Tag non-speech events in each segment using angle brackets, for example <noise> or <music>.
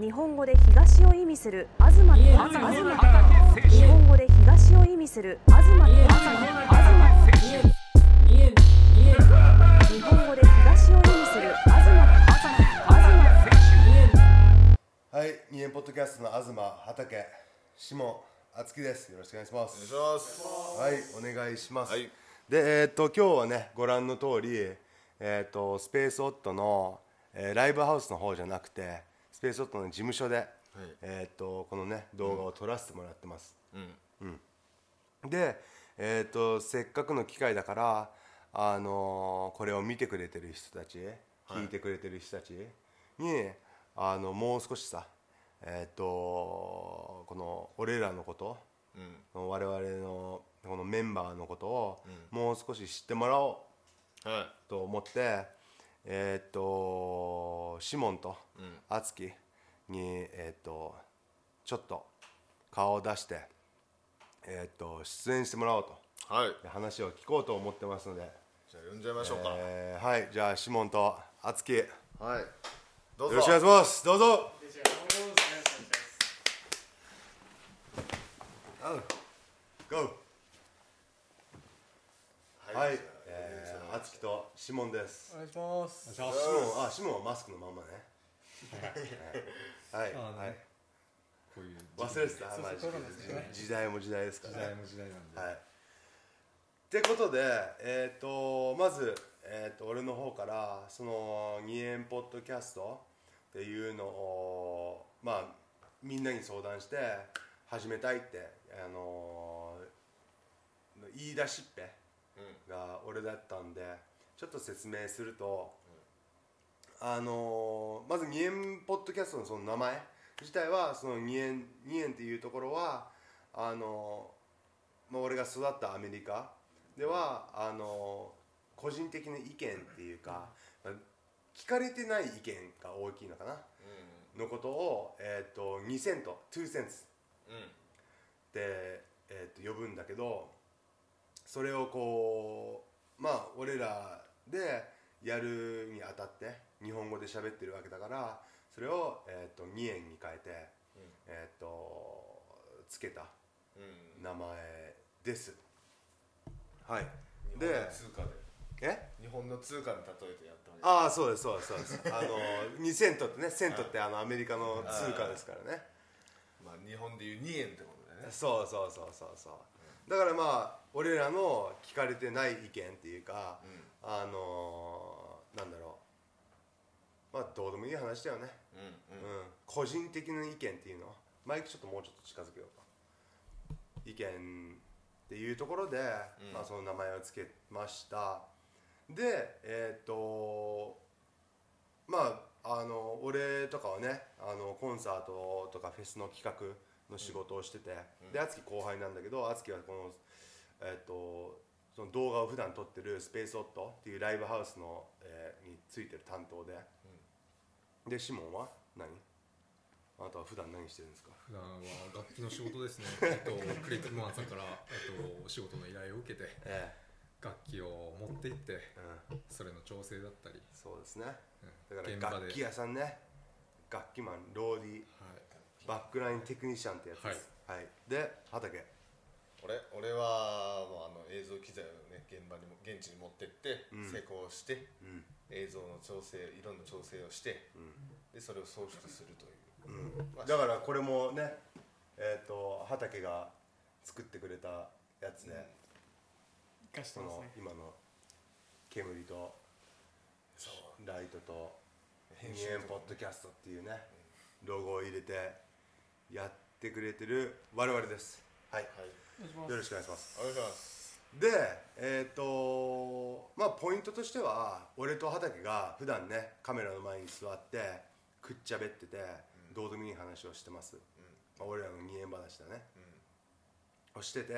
日本語で東を意味する東と東。日本語で東を意味する東。と東東日本語で東を意味する東。とはい、二円ポッドキャストの東畑下敦樹です。よろしくお願いしまお願いす。します。はい、お願いします。はい。で、えーっと今日はね、ご覧の通り、えーっとスペースオットの、えーライブハウスの方じゃなくて、スペースオットの事務所で、えーっとこのね動画を撮らせてもらってます。で、えー、とせっかくの機会だから、あのーこれを見てくれてる人たち、聞いてくれてる人たちにあのもう少しさ、えー、とこの俺らのこと、我々のこのメンバーのことをもう少し知ってもらおうはと思って、えー、とシモンと敦樹に、えー、とちょっと顔を出して、えー、と出演してもらおうと。いはい。で話を聞こうと思ってますので、じゃあ呼んじゃいましょうか、えーはい。じゃあシモンと敦樹よはい。どうぞ。ろしくお願いします。どうぞ。はい、えー、敦樹とシモンです。お願いします。シモンあシモンはマスクのままね。はい。はい。こういう忘れてたそうマジそうコロナですよねで時代も時代ですから時代も時代なんで。はい。ってことでえっ、とまず、えー、と俺の方からその二円ポッドキャストっていうのをまあみんなに相談して始めたいってあの言い出しっぺが俺だったんでちょっと説明すると、あのまず二円ポッドキャストのその名前自体はその二円二円っていうところはあのまあ、俺が育ったアメリカではあの個人的な意見っていうか、まあ聞かれてない意見が大きいのかな、のことを、えー、と2セント2センツって、えー、と呼ぶんだけどそれをこうまあ俺らでやるにあたって日本語で喋ってるわけだからそれを、えー、と2円に変えて、えー、とつけた名前です。はい。でで通貨で。え？日本の通貨に例えてやったわけ。ああそうですそうですそうです。<laughs> あの2セントってねセントってあのアメリカの通貨ですからね。まあ日本でいう2円ってことだよね。そうそうそうそうそうだからまあ俺らの聞かれてない意見っていうか、あのーなんだろう。まあどうでもいい話だよね、うんうん。個人的な意見っていうの。マイクちょっともうちょっと近づけようか。意見っていうところで、まあ、その名前を付けました。でえっ、とまああの俺とかはねあのコンサートとかフェスの企画の仕事をしてて、で敦樹後輩なんだけど敦樹はこのえっ、とその動画を普段撮ってるスペースオットっていうライブハウスの、えーについてる担当で、でシモンは？何？あなたは普段何してるんですか？普段は楽器の仕事ですね。<laughs> えっとクリティブマンさんからえっとお仕事の依頼を受けてえ楽器を持って行ってえうん。それの調整だったり、そうですね。うん。だから楽器屋さんね。楽器マンローディー。はいバックラインテクニシャンってやつです。はい、で畑。俺俺はもうあの映像機材をね現場にも現地に持ってって、施工して、ん。映像の調整色の調整をして、でそれを送出するという、まあだからこれもねえっ、と畑が作ってくれたやつで、生かしてそのますね。今の煙とライトと編二集とか円ポッドキャストっていうねロゴを入れてやってくれてる我々です。はい、はい。よろしくお願いします。お願いします。でえっ、とまあポイントとしては俺と畑が普段ねカメラの前に座ってくっちゃべってて、どうでもいい話をしてます、まあ、俺らの二円話だね、をしてて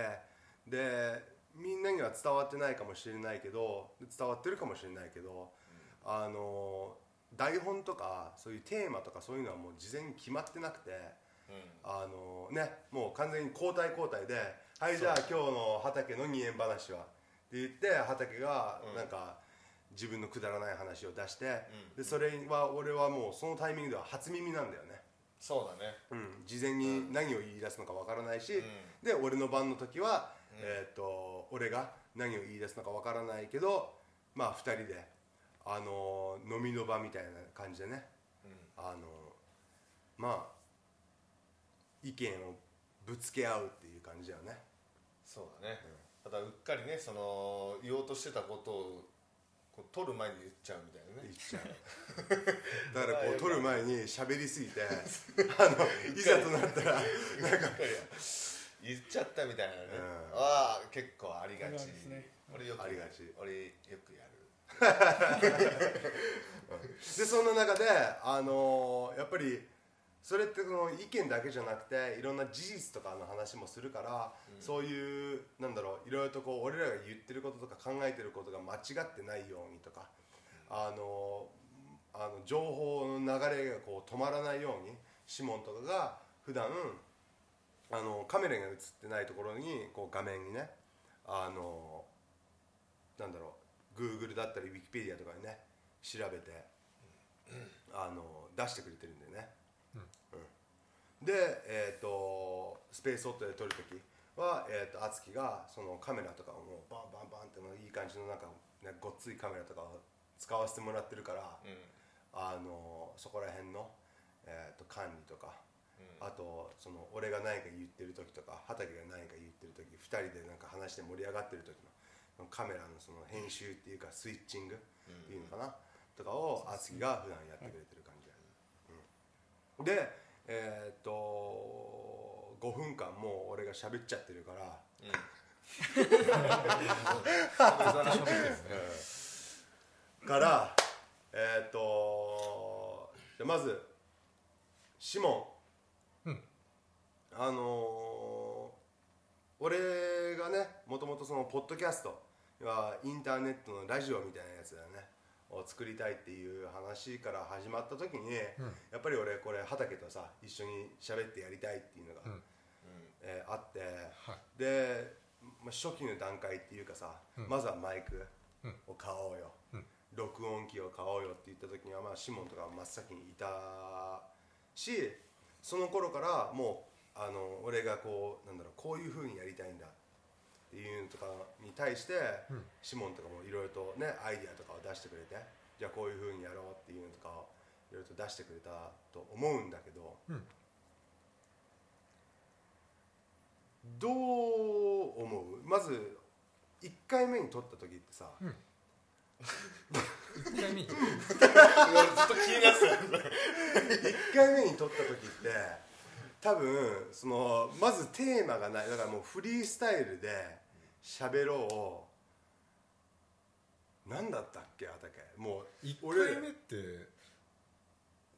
でみんなには伝わってないかもしれないけど伝わってるかもしれないけど、あの台本とかそういうテーマとかそういうのはもう事前に決まってなくて、あのねもう完全に交代交代で「はいじゃあ今日の畑の二円話は」って言って畑がなんか自分のくだらない話を出して、でそれは俺はもうそのタイミングでは初耳なんだよね。そうだね。うん、事前に何を言い出すのかわからないし、うん。で俺の番の時は、うん。えー、と俺が何を言い出すのかわからないけどまあ2人で、あのー飲みの場みたいな感じでね、あのーまあ意見をぶつけ合うっていう感じだよね。そうだね、ただうっかりねその言おうとしてたことをこう取る前に言っちゃうみたいなね。言っちゃう。だからこう <laughs> 撮る。前に喋りすぎて <laughs> あのいざとなったらうっかり。言っちゃったみたいなね、うん。ああ結構ありがち。ね。俺よくありがち。俺よくやる。<laughs> でそんな中で、あのーやっぱりそれってその意見だけじゃなくていろんな事実とかの話もするから、そういうなんだろういろいろとこう俺らが言ってることとか考えてることが間違ってないようにとか、あのーあの情報の流れがこう止まらないようにシモンとかが普段あのカメラが映ってないところにこう画面にねあのなんだろう Google だったり Wikipedia とかにね調べて、あの出してくれてるんだよ。ね、うんでえっ、とスペースオットで撮るときはえっ、と敦貴がそのカメラとかをもうバンバンバンっていい感じのなんか、ね、ごっついカメラとかを使わせてもらってるから、うん。あのそこら辺の、えー、と管理とか、うん。あとその俺が何か言ってる時とか畑が何か言ってる時2人でなんか話して盛り上がってる時のカメラのその編集っていうかスイッチングっていうのかな、とかを敦貴が普段やってくれてる感じで、うん。でえっ、と5分間もう俺が喋っちゃってるから、からえっ、とじゃあまずシモン、うん。あのー俺がねもともとそのポッドキャストはインターネットのラジオみたいなやつだよねを作りたいっていう話から始まった時に、やっぱり俺これ畑とさ一緒に喋ってやりたいっていうのが、うん。えーあって、はい。で、まあ、初期の段階っていうかさ、まずはマイクを買おうよ、うん。録音機を買おうよって言った時には、まあ、シモンとか真っ先にいたしその頃からもうあの俺がこうなんだろうこういう風にやりたいんだいうのとかに対して、うんシモンとかもいろいろとねアイディアとかを出してくれてじゃあこういう風にやろうっていうのとかをいろいろと出してくれたと思うんだけど、うんどう思う？まず1回目に撮った時ってさ、1回目に？ずっと気になって1回目に撮った時って多分そのまずテーマがない。だからもうフリースタイルで喋ろう。何だったっけ畑。もう1俺回目って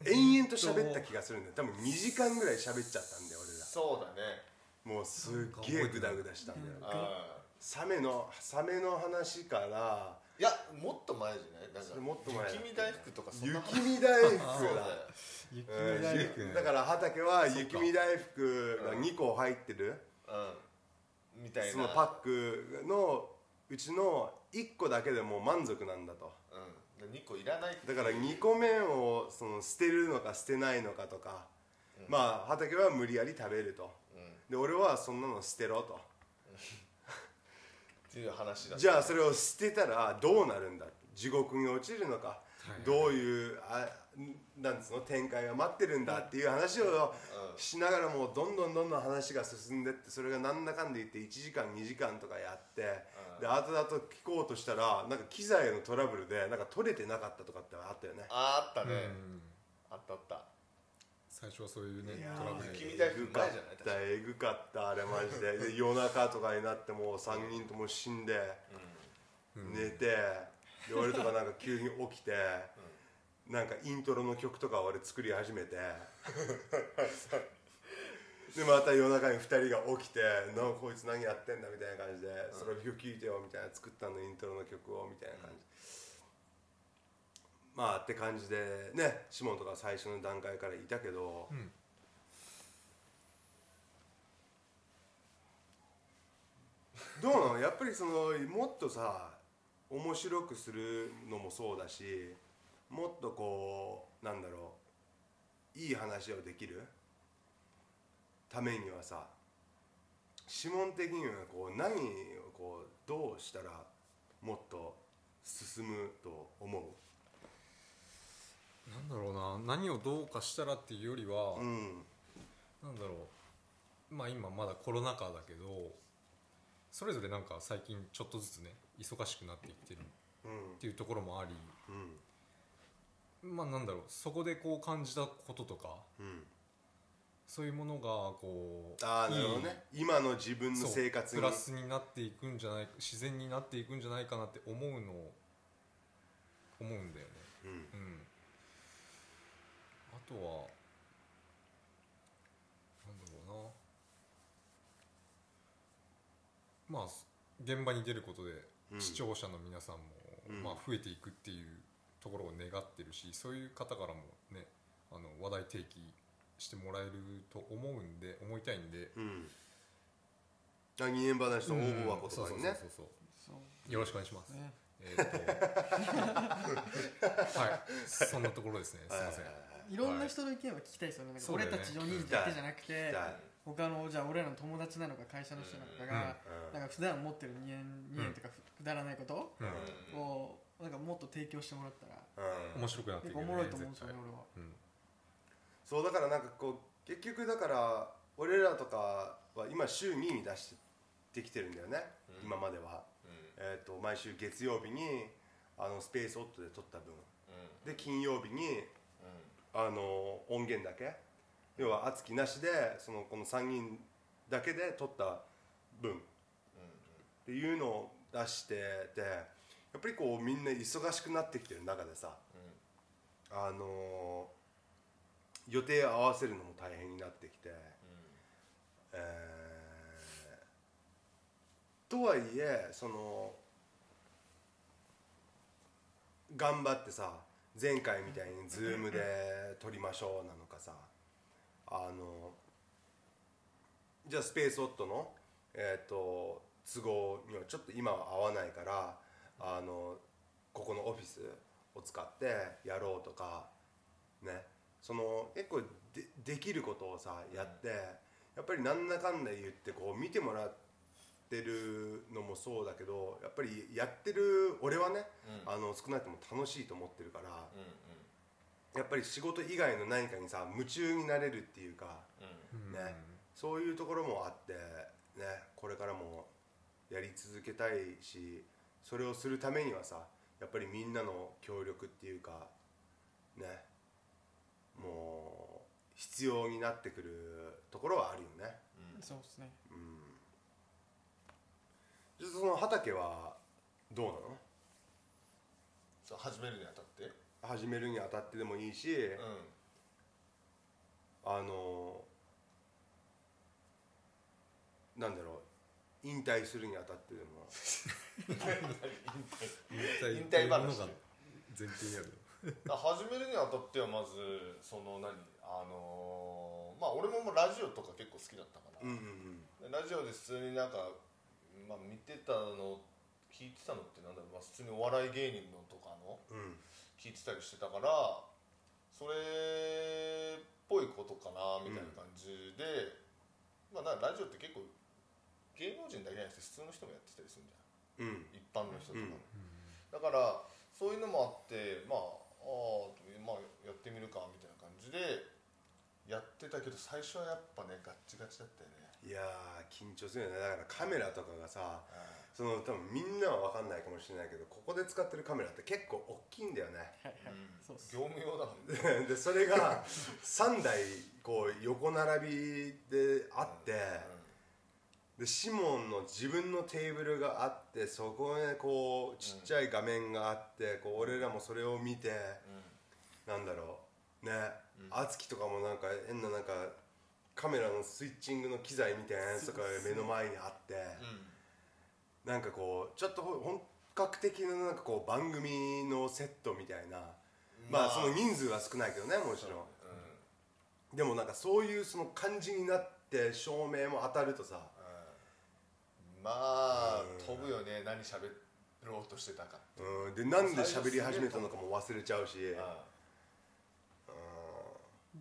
延々と喋った気がするんだよ。多分2時間ぐらい喋っちゃったんだよ俺ら。そうだね。もうすっげえグダグダしたんだよ。あサメのサメの話からーいやもっと前じゃない？なんかそれもっと前だ雪見大福とかそんな雪見大福だ。雪うん。見大福ねだから畑は雪見大福が2個入ってる。うんみたいな。そのパックのうちの1個だけでもう満足なんだと。うん。で2個いらないだから2個目をその捨てるのか捨てないのかとか、まあ畑は無理やり食べると。うん。で俺はそんなの捨てろと。<laughs> っていう話だじゃあそれを捨てたらどうなるんだ？地獄に落ちるのか、い。どういうあなんつうの展開が待ってるんだっていう話をしながらもうどんどんどんどん話が進んでってそれがなんだかんだ言って1時間2時間とかやって、で後々聞こうとしたらなんか機材のトラブルでなんか取れてなかったとかってあったよね。ああったね、うん。あったあった。最初はそういうねいやトラブル雪見え大福前ぐかっじゃない確かたえぐかったあれマジでで夜中とかになってもう3人とも死んで、寝てで俺とかなんか急に起きて、なんかイントロの曲とか俺作り始めて。でまた夜中に2人が起きて「なこいつ何やってんだ」みたいな感じで「それを聴いてよ」みたいな作ったのイントロの曲をみたいな感じ、まあって感じでねシモンとか最初の段階からいたけど、ん。どうなの？やっぱりそのもっとさ面白くするのもそうだしもっとこうなんだろういい話をできるためにはさ指紋的にはこう何をこうどうしたらもっと進むと思う？なんだろうな何をどうかしたらっていうよりは、うんなんだろうまあ今まだコロナ禍だけどそれぞれなんか最近ちょっとずつね忙しくなってきてるうんっていうところもありうんまあなんだろうそこでこう感じたこととかうん。そういうものがこうああなるほどね。今の自分の生活に。プラスになっていくんじゃない自然になっていくんじゃないかなって思うの思うんだよね。うん。うん。あとはなんだろうな。まあ現場に出ることでうん。視聴者の皆さんも、うん。まあ、増えていくっていうところを願ってるしそういう方からもねあの話題提起してもらえると思うんで思いたいんで。うん。あ二年話と応募箱とかにね。そうそうそうそうそう。よろしくお願いします、ね。えーっと。はい。そんなところですね。すいません、はいはい。はいいろんな人の意見は聞きたいですよねなんかそうだよね俺たち4人だけじゃなくて他のじゃあ俺らの友達なのか会社の人なのかが、うん。なんか普段持ってる2円2円とかくだらないことうん。をなんかもっと提供してもらったらうん。面白くなっていくよね結構おもろいと思うんですよね絶俺は。対うん。そうだからなんかこう結局だから俺らとかは今週2に出してきてるんだよね、うん。今までは、えー、と毎週月曜日にあのスペースオットで撮った分。で金曜日にあの音源だけ。要は敦貴なしでそのこの3人だけで撮った分。っていうのを出しててやっぱりこうみんな忙しくなってきてる中でさあの予定合わせるのも大変になってきて、えーとはいえその頑張ってさ前回みたいに Zoom で撮りましょうなのかさあのじゃあスペースオットの、えー、と都合にはちょっと今は合わないからあのここのオフィスを使ってやろうとかね。その結構でできることをさやってやっぱりなんだかんだ言ってこう見てもらってるのもそうだけどやっぱりやってる俺はね、あの少なくとも楽しいと思ってるから、やっぱり仕事以外の何かにさ夢中になれるっていうか、ね。そういうところもあってね。これからもやり続けたいしそれをするためにはさやっぱりみんなの協力っていうかねもう必要になってくるところはあるよね。そうですね。うん。じゃあその畑はどうなの？そう始めるにあたって？始めるにあたってでもいいし、うあのなんだろう引退するにあたってでも。引引退話。前提にある始めるにあたってはまずその何あのーまあ俺ももうラジオとか結構好きだったから、うんうんでラジオで普通になんか、まあ、見てたの聞いてたのってなんだろう、まあ、普通にお笑い芸人のとかのうんうん。聞いてたりしてたからそれっぽいことかなみたいな感じで、まあなんかラジオって結構芸能人だけじゃなくて普通の人もやってたりするんじゃん。うん。一般の人とかも、うん。だからそういうのもあってまああーまあやってみるかみたいな感じでやってたけど最初はやっぱねガッチガチだったよね。いやー緊張するよね。だからカメラとかがさその多分みんなは分かんないかもしれないけどここで使ってるカメラって結構大きいんだよね。はいはい、うん。そうっす。業務用だもんね。<laughs> でそれが3台こう横並びであって、でシモンの自分のテーブルがあってそこへこうちっちゃい画面があってこう俺らもそれを見て、なんだろう。ね。敦貴、とかもなんか変ななんかカメラのスイッチングの機材みたいなやつとかが目の前にあって、なんかこうちょっとほ本格的ななんかこう番組のセットみたいな、まあその人数は少ないけどねもちろん。でもなんかそういうその感じになって照明も当たるとさまあうん飛ぶよね何喋ろうとしてたかうん。でなんで喋り始めたのかも忘れちゃうし、う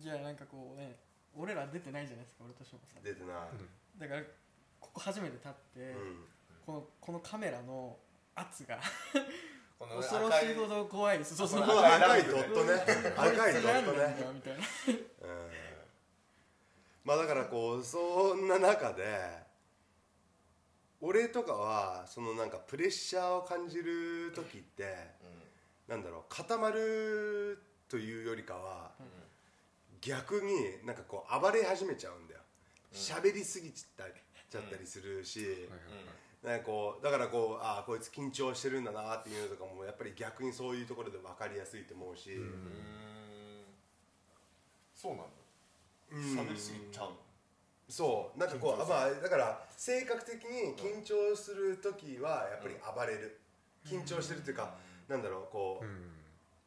ん。じゃあなんかこうね俺ら出てないじゃないですか俺と翔子さん。出てない、だからここ初めて立って、うん。このこのカメラの圧が <laughs> 恐ろしいほど怖いです。そうそう。この赤いドットね。赤いドットねみたいな。うん。まあだからこうそんな中で俺とかはそのなんかプレッシャーを感じる時ってなんだろう固まるというよりかは逆になんかこう暴れ始めちゃうんだよ。喋りすぎちゃったちゃったりするし、なんかこうだからこうああこいつ緊張してるんだなっていうのとかもやっぱり逆にそういうところで分かりやすいと思うし、うんうん。そうなんだ。うん。喋りすぎちゃうの？そうなんかこう緊張する。まあだから性格的に緊張する時はやっぱり暴れる、緊張してるっていうか、なんだろうこう、うん。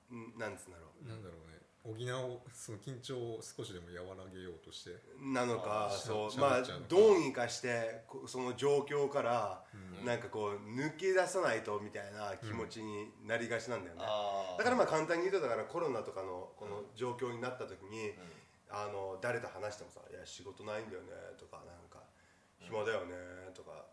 うん、なんつうんだろなんだろうね。補うその緊張を少しでも和らげようとして。うなのかそう。まあどうにかしてこその状況からうん。なんかこう抜け出さないとみたいな気持ちになりがちなんだよね、あー。だからまあ簡単に言うとだからコロナとかのこの状況になった時に、あの誰と話してもさ「いや仕事ないんだよね」とかなんか「暇だよね」とか、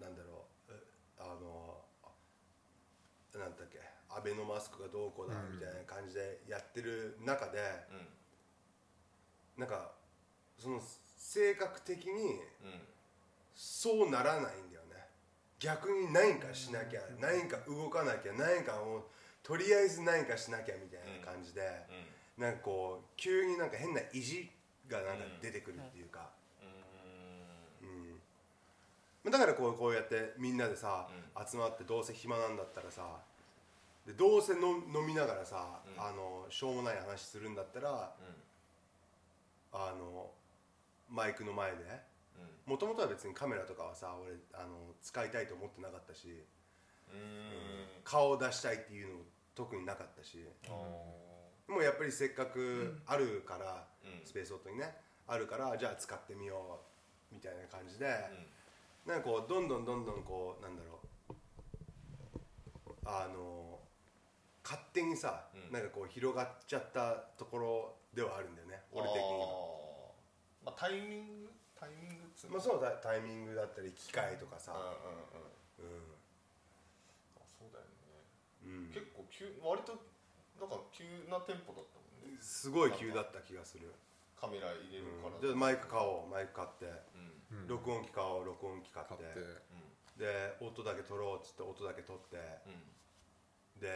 なんだろうえあのあなんだっけアベノマスクがどうこうだうん。みたいな感じでやってる中で、うん。なんかその性格的にうんうんそうならないんだよね。逆に何かしなきゃ何か動かなきゃ何かもうとりあえず何かしなきゃみたいな感じで、なんかこう急になんか変な意地がなんか出てくるっていうか、うん。だからこうこうやってみんなでさ、集まってどうせ暇なんだったらさでどうせの飲みながらさ、うん。あのしょうもない話するんだったらあのマイクの前で。もともとは別にカメラとかはさ俺あの使いたいと思ってなかったし、顔を出したいっていうのも特になかったし。でもやっぱりせっかくあるから、うん。スペースオートにねあるからじゃあ使ってみようみたいな感じで、なんかこうどんどんどんどんこうなんだろう。あの勝手にさ、うん。なんかこう広がっちゃったところではあるんだよね俺的には。まあタイミング？タイミングっつうの？まあ、そうだタイミングだったり機械とかさ、うんうんうん。そうだよね。んうん。結構急割となんか急なテンポだったもんね。すごい急だった気がする、カメラ入れるから。でマイク買おうマイク買って、うん。うん録音機買おう録音機買って。買って。で音だけ取ろうっつって音だけ取って。うん。で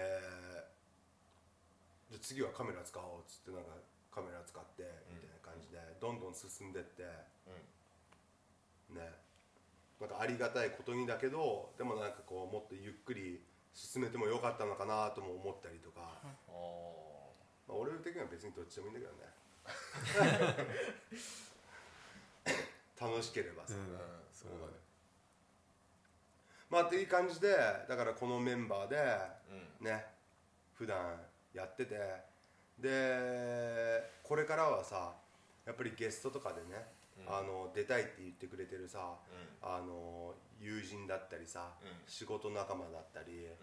で次はカメラ使おうっつってなんかカメラ使ってみたいな感じでどんどん進んでって。うん。ね。なんかありがたいことにだけどでもなんかこうもっとゆっくり進めてもよかったのかなとも思ったりとか、あまあ、俺的には別にどっちでもいいんだけどね。<laughs> 楽しければさ、うん。ーそうだね。まあっていう感じでだからこのメンバーでうん。ね普段やってて。でこれからはさやっぱりゲストとかでね、うんあの出たいって言ってくれてるさ、うん。あの友人だったりさ、うん。仕事仲間だったり、うん。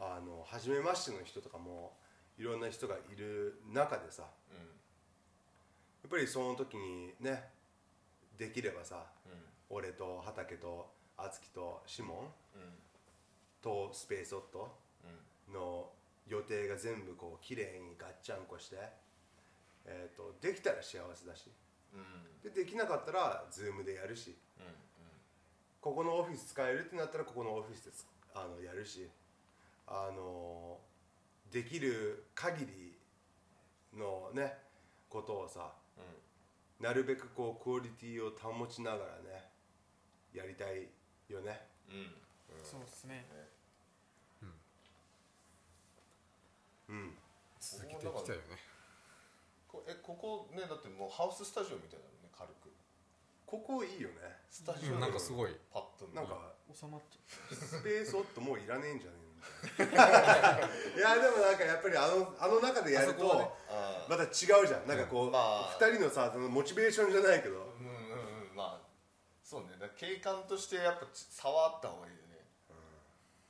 あの初めましての人とかもいろんな人がいる中でさやっぱりその時にねできればさうん。俺と畑と敦樹とシモンうん。とスペースオットうん。の予定が全部こう綺麗にガッチャンコして、えー、とできたら幸せだし。うんでできなかったら Zoom でやるし。ここのオフィス使えるってなったらここのオフィスでつあのやるし。あのできる限りのねことをさなるべくこうクオリティを保ちながらねやりたいよね。うん。うん。そうですね。うん。続けていきたいよね。こえここねだってもうハウススタジオみたいなのね軽く。ここいいよね。スタジオ。うんなんかすごい。パッとなんか収まっちゃスペースオットもういらねえんじゃねえのみたいな。<laughs> いやでもなんかやっぱりあのあの中でやるとあそこはねあー。また違うじゃん。なんかこう、まあ。二人のさそのモチベーションじゃないけど。うんうんうんまあそうね。だから景観としてやっぱち差はあった方がいいよね、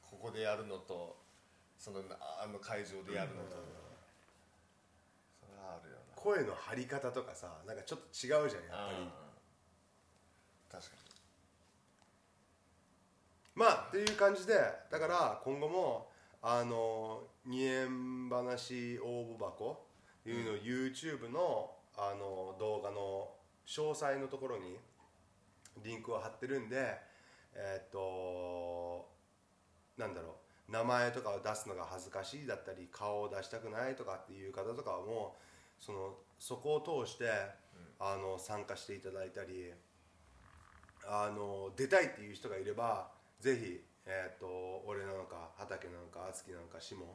ここでやるのとそのあの会場でやるのと、声の張り方とかさなんかちょっと違うじゃんやっぱり。確かまあっていう感じでだから今後もあの二円話応募箱いうのを YouTube のあの動画の詳細のところにリンクを貼ってるんでえーっとなんだろう名前とかを出すのが恥ずかしいだったり顔を出したくないとかっていう方とかはもうそのそこを通して、あの参加していただいたりあの出たいっていう人がいればぜひ、えー、と俺なのか畑なのか敦樹なのか志門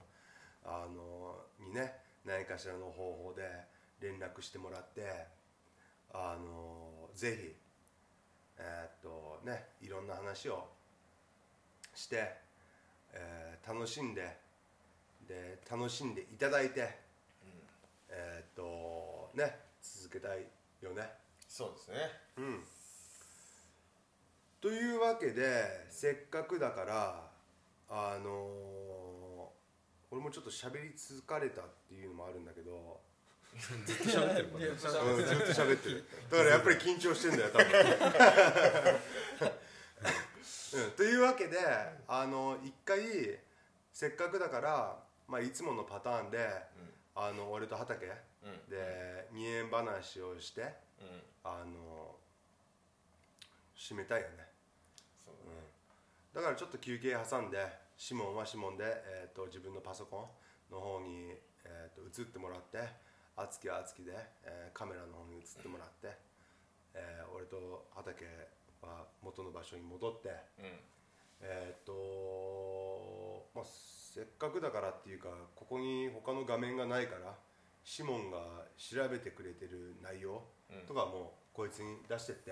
あのにね何かしらの方法で連絡してもらってあのぜひえっ、とねいろんな話をして、えー楽しんでで楽しんでいただいて、えっ、とね続けたいよね。そうですね。うん、というわけでせっかくだからあのー俺もちょっと喋り疲れたっていうのもあるんだけど、ずっと喋ってるもんね。<laughs> うん、ずっと喋ってる。だからやっぱり緊張してんだよ多分、<laughs> うん、というわけであの一回せっかくだから、まあ、いつものパターンで、あの俺と畑うん。で二円話をしてうん。あの締めたいよね。そうだからちょっと休憩挟んでシモンはシモンで、えー、と自分のパソコンの方に、えー、と映ってもらって敦樹は敦樹で、えーカメラの方に映ってもらって、えー俺と畑は元の場所に戻ってうん。えっ、とまあせっかくだからっていうかここに他の画面がないからシモンが調べてくれてる内容とかもこいつに出してって。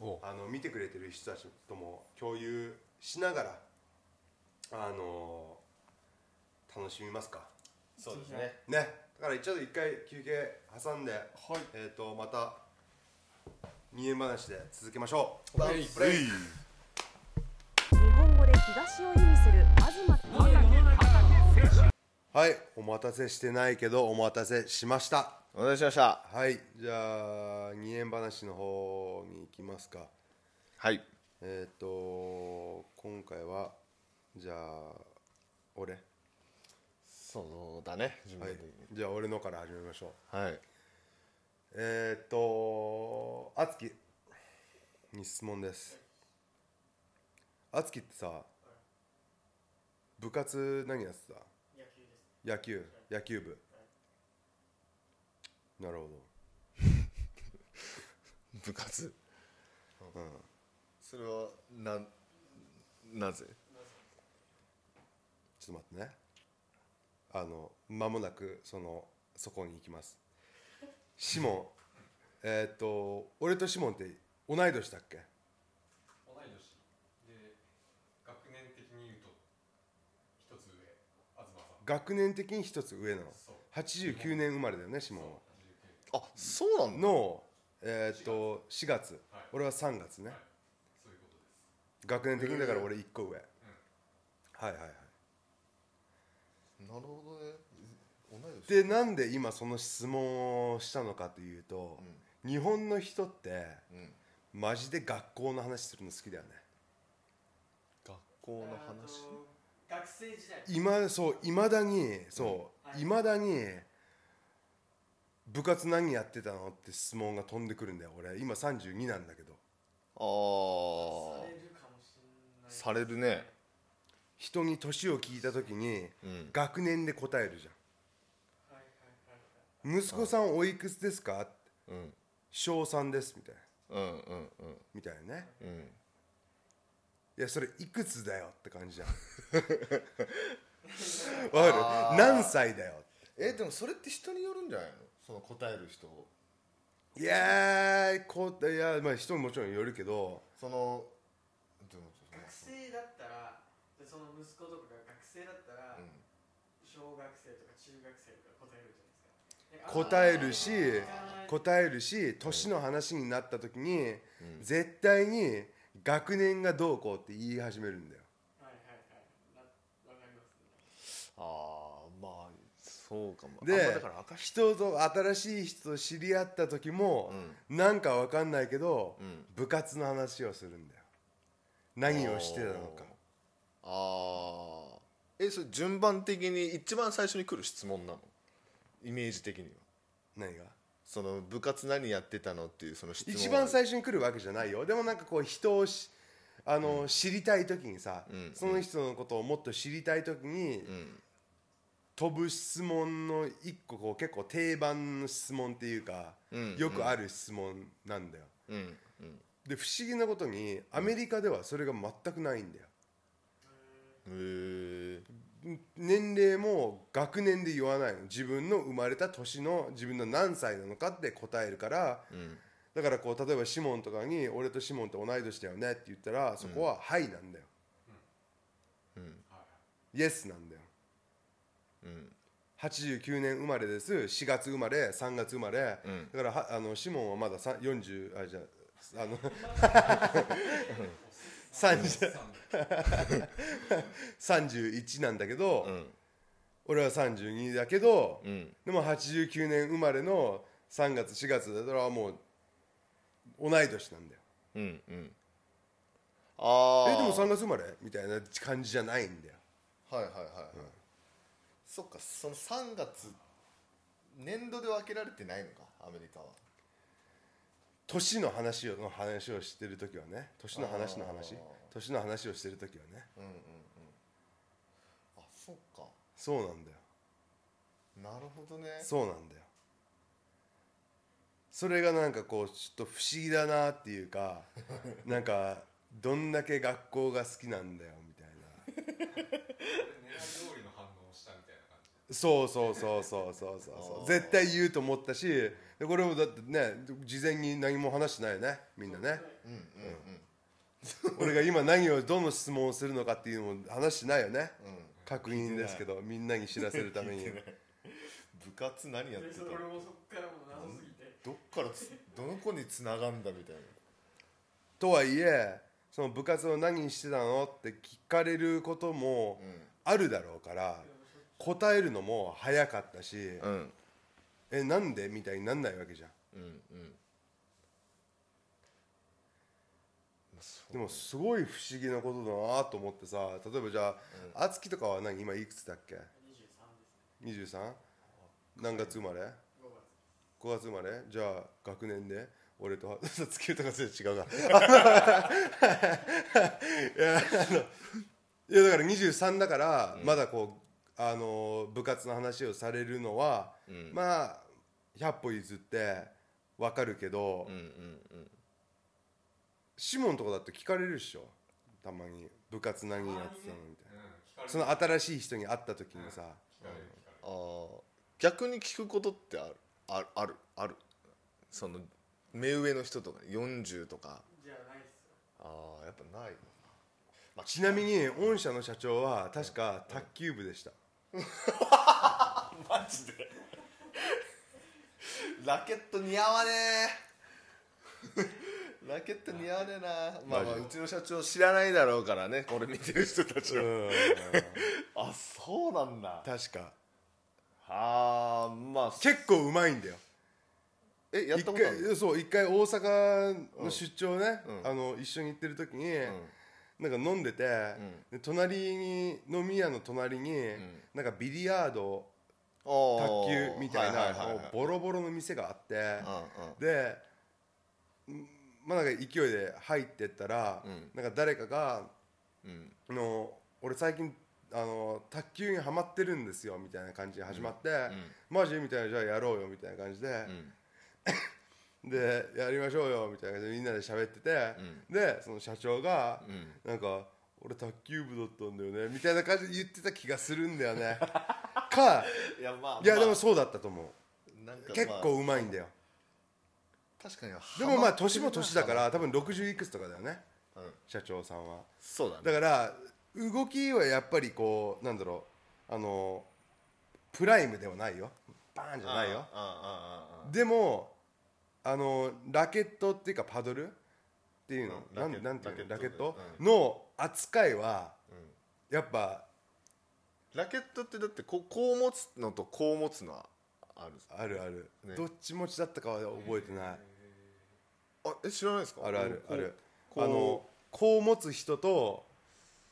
うん。おあの見てくれてる人たちとも共有しながらあの楽しみますか？そうですね。ね。だからちょっと一回休憩挟んで、はい。えっ、とまた二円話で続けましょう。バンプレイ日本語で東を意味する東はいお待たせしてないけどお待たせしました。お願いしました。はいじゃあ二円話の方に行きますか。はい。えっ、と今回はじゃあ俺。そうだね。順はい番的にじゃあ俺のから始めましょう。はい。えー、っとあつきに質問です。あつきってさ部活何やってた？野球野球部。なるほ <laughs> 部活。ど、うん、それはななぜ？ちょっと待ってね。あの間もなくそのそこに行きます。シモン。えー、っと俺とシモンって同い年だっけ同い年で学年的に言うと一つ上東さん学年的に一つ上なの。そう89年生まれだよねシモンは。あそうなんだ。の、えーっと4月、はい俺は3月ね、そういうことです学年的にだから俺1個上、はいはいはい。なるほどね。でなんで今その質問をしたのかというと、日本の人ってうん。マジで学校の話するの好きだよね。学校の話？学生時代。今そういまだにそうはい。いまだに部活何やってたのって質問が飛んでくるんだよ俺。今32なんだけど。ああされるかもしれない。されるね。人に年を聞いた時にうん。学年で答えるじゃん。息子さんおいくつですか？うん。小3ですみたいな。うんうんうん。みたいなね。うん。いやそれいくつだよって感じじゃん。<laughs> わかる？何歳だよえでもそれって人によるんじゃないの？その答える人いやーこういやまあ人ももちろんよるけど。そのでも学生だったらでその息子とかが学生だったら、うん。小学生とか中学生とか答えるじゃないですか。答えるし答えるし年の話になった時にうん。絶対に学年がどうこうって言い始めるんだよ。はいはいはい。なわかりますね。ああまあそうかも。あんでまだから人と新しい人と知り合った時も、なんかわかんないけど、ん。部活の話をするんだよ。何をしてたのか。ああえそれ順番的に一番最初に来る質問なの？イメージ的には。何が？その部活何やってたのっていうその質問一番最初に来るわけじゃないよ。でもなんかこう人をしあの、知りたい時にさ、うんその人のことをもっと知りたい時に、うん。飛ぶ質問の一個こう結構定番の質問っていうか、うんよくある質問なんだよ。うんうん。で不思議なことにアメリカではそれが全くないんだよ。へえ年齢も学年で言わないの。自分の生まれた年の自分の何歳なのかって答えるから。うん。だからこう例えばシモンとかに「俺とシモンって同い年だよね」って言ったらそこは「はい」なんだよ。うん「イエス」なんだよ。うん。89年生まれです。4月生まれ3月生まれ、うん。だからはあのシモンはまださ40あじゃああの30 <laughs> 31なんだけど、うん。俺は32だけど、うん。でも89年生まれの3月4月だったらもう同い年なんだよ。うんうん。ああえでも3月生まれみたいな感じじゃないんだよ。はいはいはい、はい。そっかその3月年度で分けられてないのかアメリカは年の話をの話をしてる時はね年の話の話？年の話をしてる時はね。うんうんうん。あそっか。そうなんだよ。なるほどね。そうなんだよ。それがなんかこうちょっと不思議だなっていうか <laughs> なんかどんだけ学校が好きなんだよみたいな。狙い通りの反応をしたみたいな感じ。そうそうそうそうそうそうそう。絶対言うと思ったしでこれもだってね事前に何も話してないよねみんなね。うんうんうん。俺が今何をどの質問をするのかっていうのも話してないよね。うん。確認ですけどみんなに知らせるために。部活何やってたでそれ俺もそっからもすぎて。どっからつどの子に繋がんだみたいな。とはいえその部活を何してたのって聞かれることもあるだろうから答えるのも早かったしうんえなんで？みたいになんないわけじゃん。うんうん。でもすごい不思議なことだなと思ってさ例えばじゃあ敦貴とかは何？今いくつだっけ？23ですね。23? 何月生まれ？5 5月生まれ？じゃあ学年で？俺と月 <laughs> とか全然違うが <laughs> <laughs> いやあのいやだから23だから、まだこうあの部活の話をされるのは、うん。まあ100歩譲って分かるけど、うんうんうん。シモンとかだって聞かれるっしょ？たまに。部活何やってたのみたいな、うんその新しい人に会った時にさ、聞かれる聞かれる。あー。逆に聞くことってある？あるあるある？その目上の人とか40とか。じゃないっすよ。ああやっぱないのまあちなみに御社の社長は確か卓球部でした、<laughs> マジで。ラケット似合わねえ。<laughs> ラケット似合わねえな。まあ、まあ、うちの社長知らないだろうからねこれ見てる人たちは、うん。<laughs> あそうなんだ。確か。あーまあ。結構うまいんだよ。えやっ一たことある回そう一回大阪の出張ね、うん。あの一緒に行ってる時に、んなんか飲んでて、で隣に飲み屋の隣に、ん。なんかビリヤード卓卓球みたいな、ボロボロの店があって、でんまあなんか勢いで入ってったら、うん。なんか誰かがの俺最近あの卓球にはまってるんですよみたいな感じで始まって、マジ？みたいなじゃあやろうよみたいな感じで、うん <laughs> でやりましょうよみたいな感じでみんなで喋ってて、でその社長が、ん。なんか俺卓球部だったんだよねみたいな感じで言ってた気がするんだよね。<laughs> かいやまあいやまあでもそうだったと思う。なんかまあ。結構うまいんだよ。確かにでもまあ年も年だから多分60いくつとかだよね。うん。社長さんは。そうだね。だから動きはやっぱりこうなんだろう。あのプライムではないよ。バーンじゃないよ。でもあのラケットっていうかパドル？っていうの、うんなんなんていうの？ラケットト？の扱いはうん。やっぱラケットってだってこうこう持つのとこう持つのはあるあるある、ね。どっち持ちだったかは覚えてない、あえ知らないですか？あるあるある。こう。あのこう持つ人と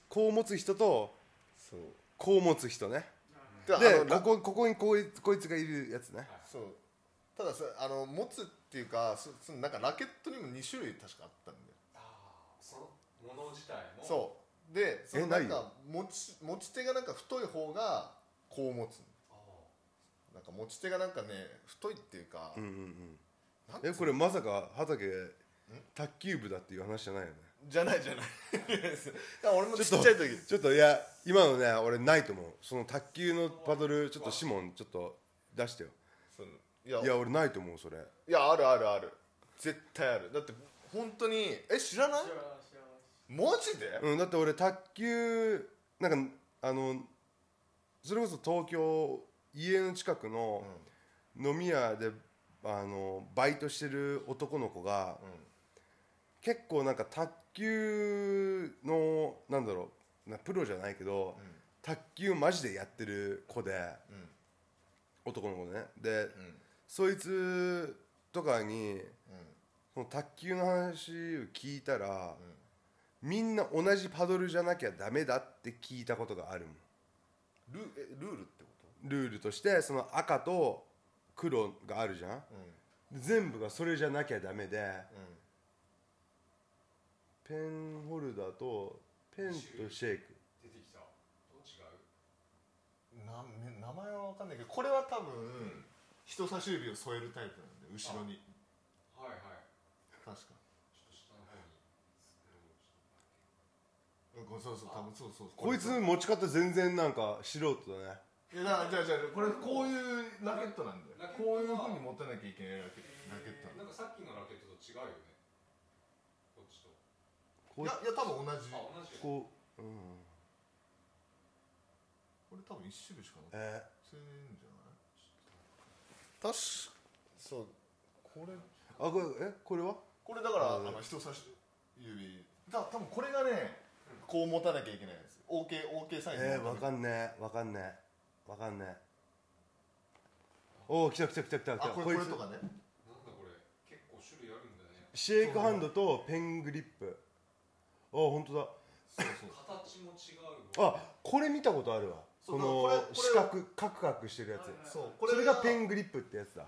こう持つ人とそう。こう持つ人ね。でここここにこいこいつがいるやつね。そうたださあの持つっていうかそそのなんかラケットにも2種類確かあったんだよ。そのもの自体も？そう。でそのえなんか持ち持ち手がなんか太い方がこう持つなんか持ち手がなんかね太いっていうか、うんうんうん。えこれまさか畑卓球部だっていう話じゃないよねじゃないじゃない。<laughs> 俺もちっちゃい時。ちょっといや今のね俺ないと思う。その卓球のパドルちょっとシモンちょっと出してよいや。いや俺ないと思うそれ。いやあるあるある。絶対ある。だって本当にえ知らない？知らない知らない。マジで、うんだって俺卓球なんかあのそれこそ東京家の近くの飲み屋であのバイトしてる男の子が結構なんか卓球のなんだろうなプロじゃないけど、卓球マジでやってる子で、男の子ね。で、そいつとかに、その卓球の話を聞いたら、みんな同じパドルじゃなきゃダメだって聞いたことがあるもん。ルえルールってこルールとしてその赤と黒があるじゃん、全部がそれじゃなきゃダメで、ペンホルダーとペンとシェイク。出てきた。どう違う？うんなね名前は分かんないけどこれは多分人差し指を添えるタイプなんで後ろに。はいはい。確か。うそうそう多分そうそう。こいつ持ち方全然なんか素人だね。いやだじゃあじゃあこれこういうラケットなんだよラケットはこういうふうに持たなきゃいけないラケラケット。なんだなんかさっきのラケットと違うよね。こっちと。こういやいや多分同じ。あ同じ。こう、うん、これ多分一種類しかなくて。えせんじゃない？確かそう。これ。ー、あこれえこれは？これだから、うんあの人差し指。だ多分これがねこう持たなきゃいけないんです OK, OK サインえー、わかんねえ。わかんねえ。わかんねえ。おお来た来た来た来た来た。あこれこれとかね。なんだこれ結構種類あるんだね。シェイクハンドとペングリップ。あ本当だ。そうそう。形も違うわ。あこれ見たことあるわそこの四角カクカクしてるやつ。そうこそれがペンングリップってやつだ。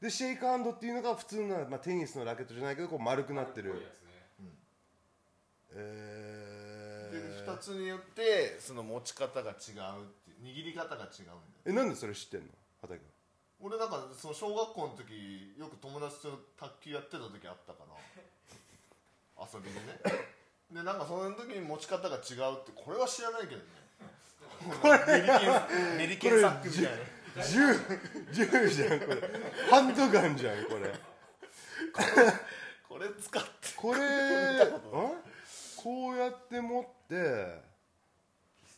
でシェイクハンドっていうのが普通の、まあ、テニスのラケットじゃないけどこう丸くなってる。丸っぽいやつね。えでー、2つによってその持ち方が違うっていう握り方が違うんだよえなんでそれ知ってんの？畑君。俺なんかその小学校の時よく友達と卓球やってた時あったから。<laughs> 遊びでね。でなんかその時に持ち方が違うってこれは知らないけどねメリケンメリケンサックみたいな銃銃じゃんこれハンドガンじゃんこれこれ使ってこれこうやって持って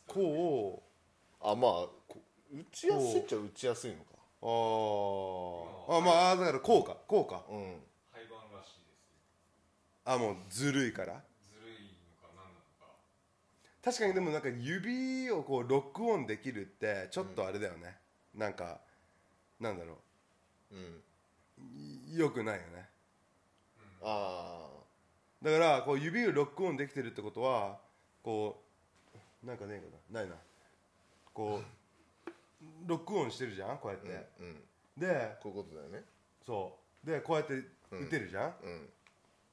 こうあまあ打ちやすいっちゃ打ちやすいのかあーあまああだからこうかこうかうん廃盤らしいですあもうずるいからずるいのか何なのか確かにでもなんか指をこうロックオンできるってちょっとあれだよね、なんかなんだろう。ん。うよくないよね。あだからこう指をロックオンできてるってことはこうなんかねえかな。ないな。こう <laughs> ロックオンしてるじゃん？こうやって、あうんうん。でこういうことだよね。そう。でこうやって打てるじゃん、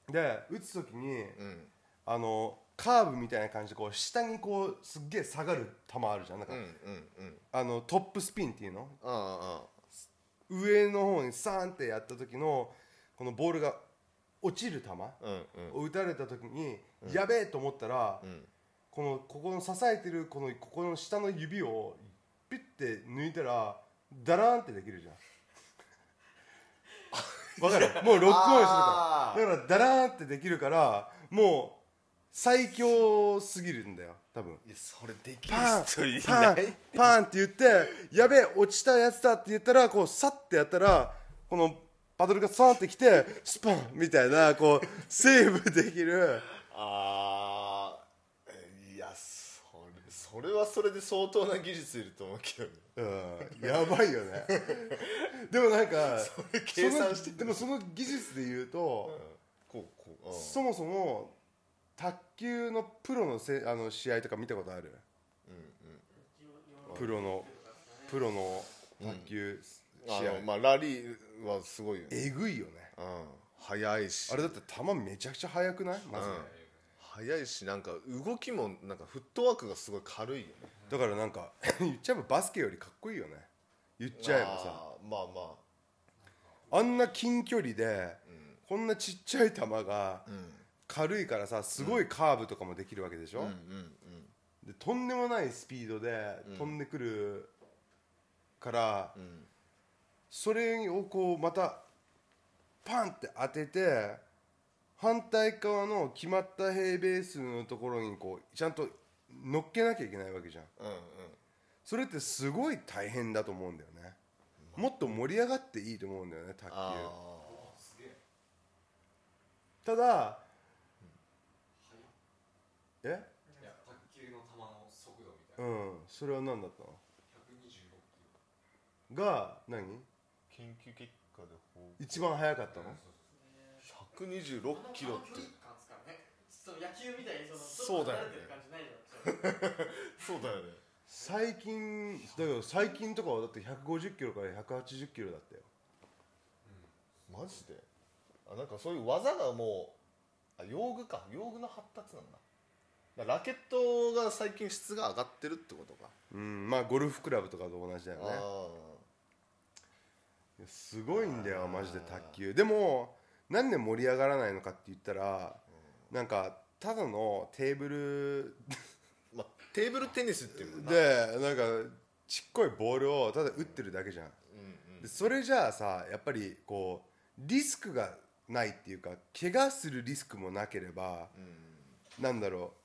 うん。で打つ時にうん。あのカーブみたいな感じでこう下にこうすっげえ下がる球あるじゃん。なんか、うんうんうんあのトップスピンっていうの？上の方にサーンってやった時のこのボールが落ちる球？あうん。を打たれた時に、やべえと思ったら、うん。このここの支えてるこのここの下の指をピッて抜いたらダラーンってできるじゃん。<laughs> わかる？もうロックオンしてるから。だからダラーンってできるからもう最強すぎるんだよ多分。いやそれできるパン人いパンパンって言ってやべえ落ちたやつだって言ったらこうサッてやったらこのパドルがサーンってきてスパンみたいなこうセーブできる。ああいやそれそそれはそれで相当な技術いると思うけどね。うんやばいよね。<laughs> でもなんか計算してでもその技術で言うと、こうこう、うん。そもそも卓球のプロのせあの試合とか見たことある？プロのプロの卓球試合、あのまあラリーはすごいよね、えぐいよね。うん、速いし。あれだって球めちゃくちゃ速くない？まず、うん。速いしなんか動きもなんかフットワークがすごい軽いよね。だからなんか <laughs> 言っちゃえばバスケよりかっこいいよね。言っちゃえばさ。まあまあんな近距離であこんなちっちゃい球がうんうん軽いからさすごいカーブとかもできるわけでしょ、うんうんでとんでもないスピードでうん。飛んでくるから、うん。それをこうまたパンって当てて反対側の決まった平米数のところにこうちゃんと乗っけなきゃいけないわけじゃん。うんうん。それってすごい大変だと思うんだよね。もっと盛り上がっていいと思うんだよね卓球。あただえ？いや卓球の球の速度みたいな。うん。それは何だったの？126キロ。が何？ー研究結果で報一番速かったの？126キロって。その野球みたいにそのそうだよね。そうだよね。最近だけど最近とかはだって150キロから180キロだったよ。マジで？あなんかそういう技がもうあ用具か。用具の発達なんだラケットが最近質が上がってるってことか、うんまあゴルフクラブとかと同じだよね。あいやすごいんだよマジで卓球。でもなんで盛り上がらないのかって言ったらなんかただのテーブルあ、<laughs> まあ、テーブルテニスっていうでなんかちっこいボールをただ打ってるだけじゃん。うんうん。でそれじゃあさやっぱりこうリスクがないっていうか怪我するリスクもなければなんだろう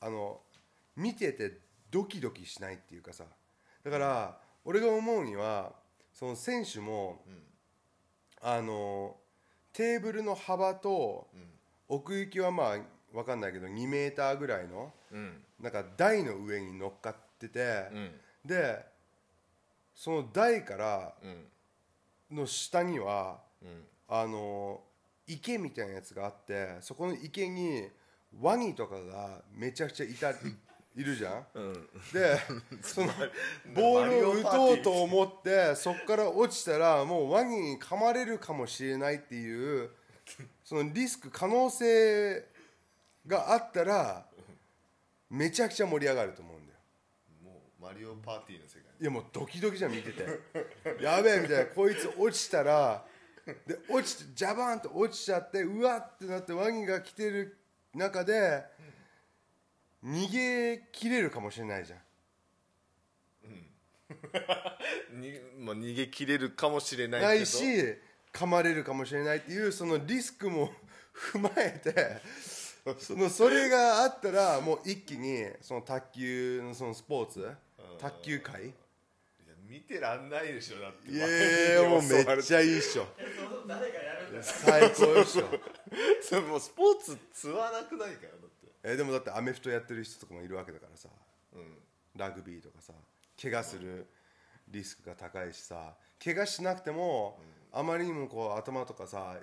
あの見ててドキドキしないっていうかさ。だから俺が思うにはその選手もうん。あのテーブルの幅とうん。奥行きはまあ分かんないけど2メーターぐらいのうん。なんか台の上に乗っかっててうん。でその台からうん。の下にはうん。あの池みたいなやつがあってそこの池にワニとかがめちゃくちゃいたいるじゃん。うん。で <laughs> そのボールを打とうと思ってそこから落ちたらもうワニに噛まれるかもしれないっていうそのリスク可能性があったらめちゃくちゃ盛り上がると思うんだよ。もうマリオパーティーの世界。いやもうドキドキじゃん見てて。<laughs> やべえみたいな。こいつ落ちたらで落ちてジャバーンと落ちちゃってうわってなってワニが来てる中で逃げ切れるかもしれないじゃん。<laughs> に、まあ、逃げ切れるかもしれないけど。ないし噛まれるかもしれないっていうそのリスクも <laughs> 踏まえてそのそれがあったらもう一気にその卓球のそのスポーツ卓球界。いや見てらんないでしょだって。いやいやもうめっちゃいいっしょ。えその誰がやるんだよ。最高っしょ <laughs> それもうスポーツつわなくないからだって。えでもだってアメフトやってる人とかもいるわけだからさ。うん。ラグビーとかさ。怪我するリスクが高いしさ。怪我しなくても、あまりにもこう頭とかさ、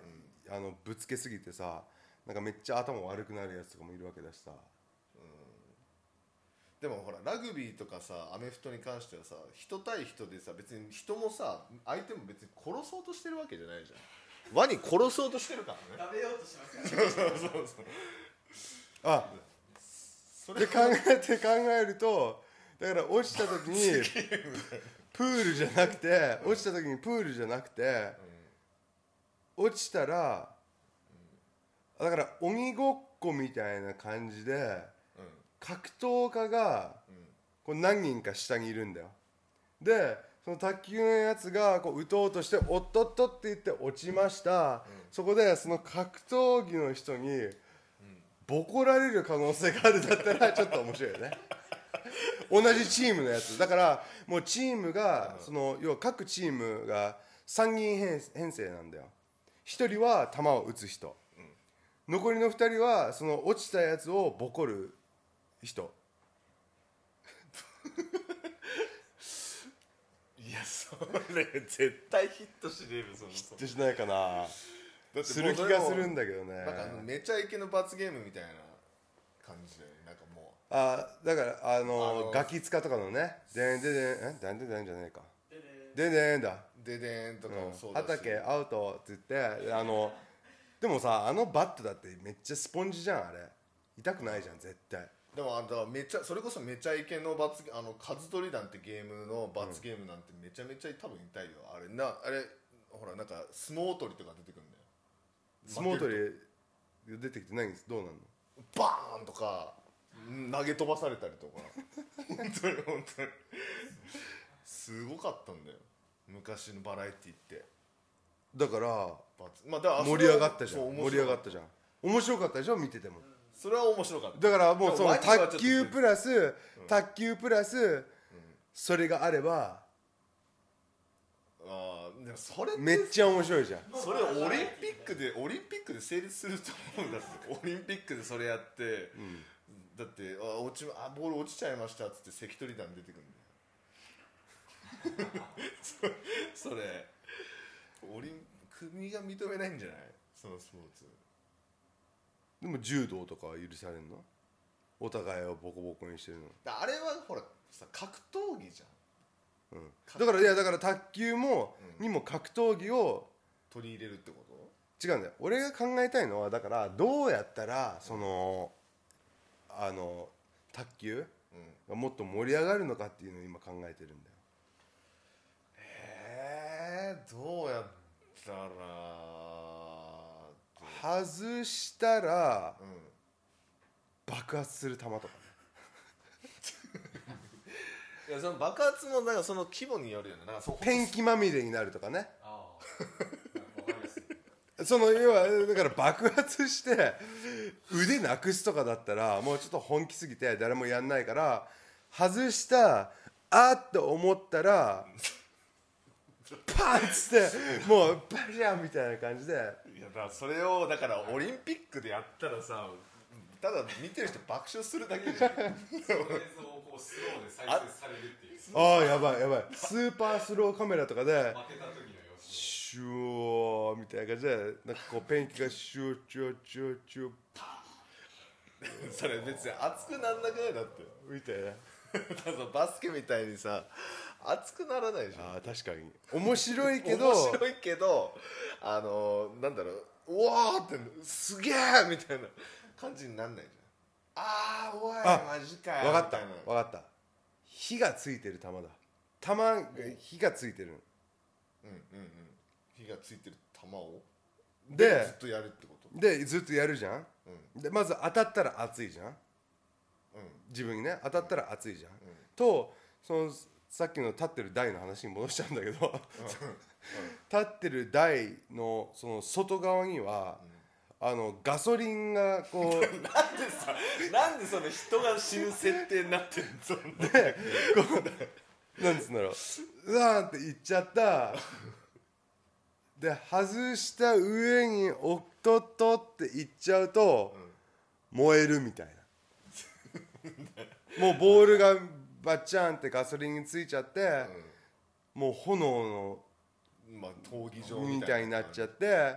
あのぶつけすぎてさなんかめっちゃ頭悪くなるやつとかもいるわけだしさ。でもほらラグビーとかさアメフトに関してはさ人対人でさ別に人もさ相手も別に殺そうとしてるわけじゃないじゃんワニ殺そうとしてるからね。食べようとしますからね。そうそう。そうあそで考えて考えるとだから落ちた時にプールじゃなくて落ちた時にプールじゃなくて落ちたらだから鬼ごっこみたいな感じでうん。格闘家がこう何人か下にいるんだよ。でその卓球のやつがこう打とうとして「おっとっと」って言って落ちました、そこでその格闘技の人にボコられる可能性があるだったら <laughs> ちょっと面白いよね。同じチームのやつ。だからもうチームがその要は各チームが3人編編成なんだよ。1人は球を打つ人、残りの2人はその落ちたやつをボコる人それ絶対ヒットしねえよそのヒットしないかな。する気がするんだけどね。なんかあのめちゃイケの罰ゲームみたいな感じでなんかもあだからあのあのガキ使とかのね。でんでんでんえでんでんでんじゃねえか。でででんでんだ。うデデーンとかうんもそうだし、畑アウトって言ってあのでもさあのバットだってめっちゃスポンジじゃんあれ。痛くないじゃん絶対でもあだめちゃそれこそめちゃイケの罰あの数取り団ってゲームの罰ゲームなんてめちゃめちゃ多分痛いよ。あれなあれほらなんか相撲取りとか出てくるんだよ。相撲取り出てきて何どうなんの？とバーンとかん投げ飛ばされたりとか。本当に本当に。すごかったんだよ。昔のバラエティって。だから罰。まあだから盛り上がったじゃん。盛り上がったじゃん。面白かったでしょ？見ててもそれは面白かった。だからもうその卓球プラス卓球プラスそれがあればあーでもそれめっちゃ面白いじゃん。それオリンピックでオリンピックで成立すると思うんだって。<laughs> オリンピックでそれやって、だってあ落ちあボール落ちちゃいましたっつって関取団出てくるんだよ。そ <laughs> それオリン国が認めないんじゃない？そのスポーツでも柔道とかは許されるの？お互いをボコボコにしてるの。だあれはほらさ格闘技じゃん。うん。だからいやだから卓球も、うん。にも格闘技を取り入れるってこと？違うんだよ。俺が考えたいのはだからどうやったらそのあの卓球うん。がもっと盛り上がるのかっていうのを今考えてるんだよ。えー、どうやったら外したらうん。爆発する球とか。ね <laughs> いやその爆発もなんかその規模によるよね。なんかそペンキまみれになるとかね。ああ。わかりやすいその要はだから爆発して腕なくすとかだったらもうちょっと本気すぎて誰もやんないから外したあーって思ったらパンッつってもうバシャンみたいな感じで。いやだからそれをだからオリンピックでやったらさただ見てる人爆笑するだけじゃん。その映像をこうスローで再生されるっていう。負ああやばいやばい。スーパースローカメラとかでけた時の様子シューみたいな感じでなんかこうペンキがシューチューチューチューそれ別に熱くなんなくない？だって。みたいな。た <laughs> だバスケみたいにさ熱くならないでしょ。あー確かに。面白いけど。面白いけどあのなんだろう。うわーってすげえみたいな感じになんないじゃん。あーおいあマジかよ分かったみいな。分かった。火がついてる玉だ。玉が火がついてるうんうんうん。火がついてる球を？でずっとやるってこと？でずっとやるじゃん。うん。でまず当たったら熱いじゃん。うん。自分にね。当たったら熱いじゃん、とそのさっきの立ってる台の話に戻しちゃうんだけど立ってる台のその外側には、あのガソリンがこう <laughs> なんでさなんでその人が死ぬ設定になってるの？そんななんつうんだろううわーっていっちゃった。で外した上におっとっとっていっちゃうと、燃えるみたいな。もうボールがバッチャンってガソリンについちゃって、もう炎のまあ闘技場みたいになっちゃうって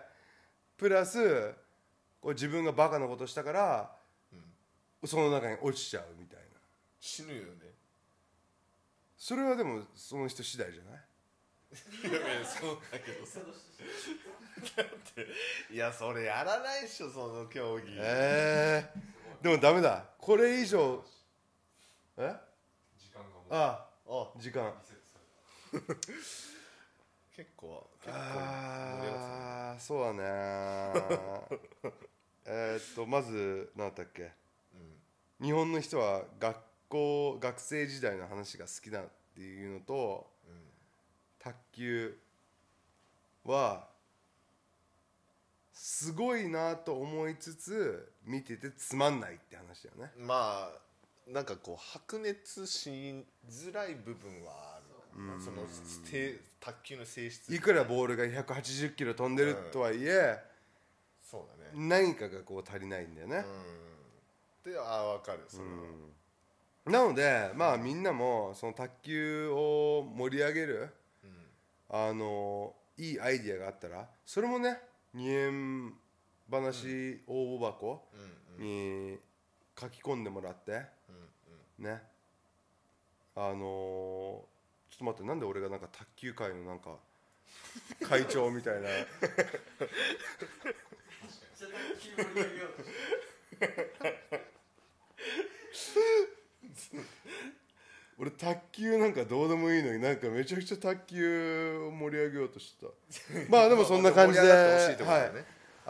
プラスこう自分がバカなことしたから、その中に落ちちゃうみたいな。死ぬよね。それはでもその人次第じゃない？いやいやそうだけどさ。だっていやそれやらないっしょその競技。えー、でもダメだ。これ以上え？ああ時間。<laughs> 結構結構盛り上がってああそうだね。<laughs> えーっとまず何だったっけ？日本の人は学校学生時代の話が好きだっていうのと、卓球はすごいなと思いつつ見ててつまんないって話だよね。うんまあなんかこう白熱しづらい部分はある。まあそのて卓球の性質。いくらボールが180キロ飛んでるとはいえ、そうだね。何かがこう足りないんだよね、うん。でああ分かる。それはなのでまあみんなもその卓球を盛り上げるあのいいアイディアがあったらそれもね2円話応募箱うんうん。に書き込んでもらって。うんね。あのちょっと待ってなんで俺がなんか卓球界のなんか <laughs> 会長みたいな。<laughs> 俺卓球なんかどうでもいいのになんかめちゃくちゃ卓球を盛り上げようとしてた。<laughs> まあでもそんな感じで盛り上がってほしいってことだよね。はい。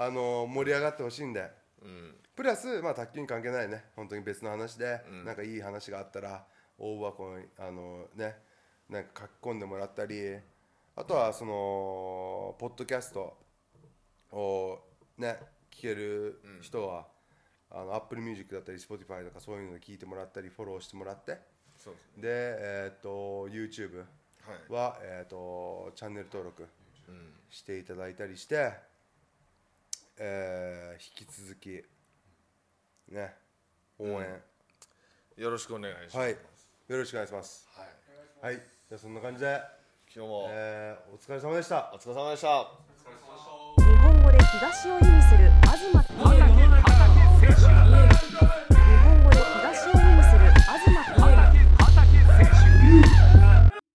あの盛り上がってほしいんで。うんプラス、まあ、卓球に関係ないね。本当に別の話で、うん。なんかいい話があったら大箱にあのねなんか書き込んでもらったりあとはそのポッドキャストをね聞ける人は、あの Apple Music だったり Spotify とかそういうので聞いてもらったりフォローしてもらって。そうですね。で、えっと YouTube はい。は、えっとチャンネル登録うん。していただいたりして、えー引き続きね応援、よろしくお願いします。はい。よろしくお願いします。はい。はい。じゃあそんな感じで、今日も。えーお疲れ様でした。お疲れ様でした。日本語で東を意味する東。畑